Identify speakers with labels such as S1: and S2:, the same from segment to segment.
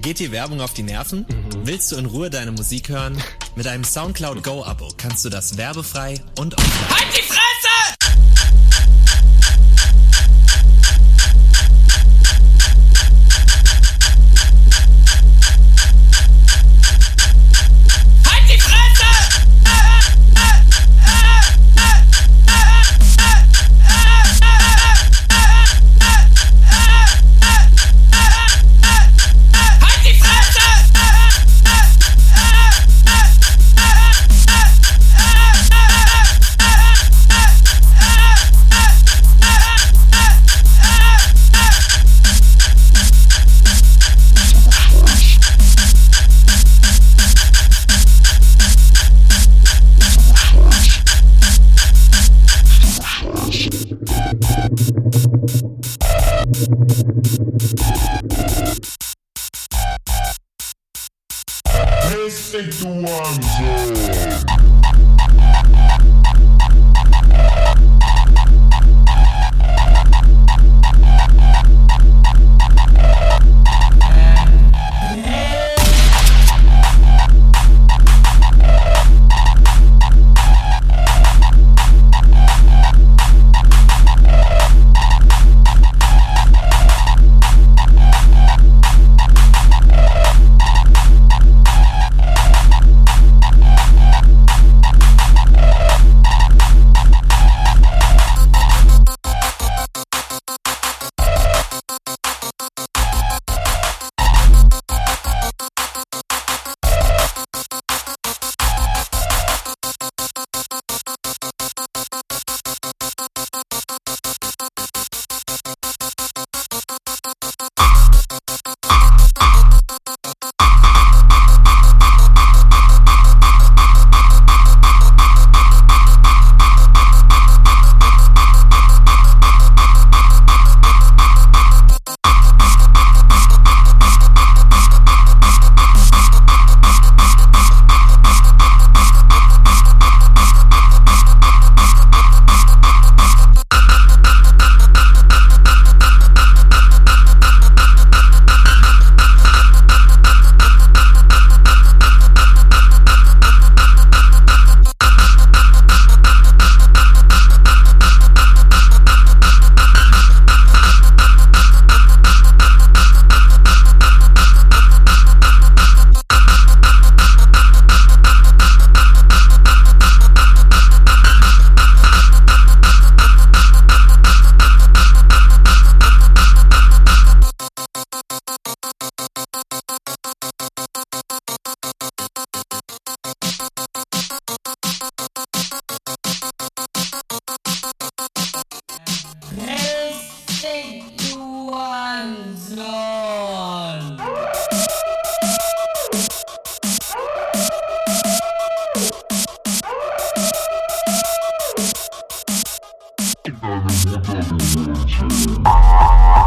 S1: Geht dir Werbung auf die Nerven? Willst du in Ruhe deine Musik hören? Mit einem Soundcloud Go Abo kannst du das werbefrei und offline.
S2: Halt die Fresse!
S3: Thank you.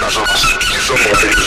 S3: Nós vamos ter que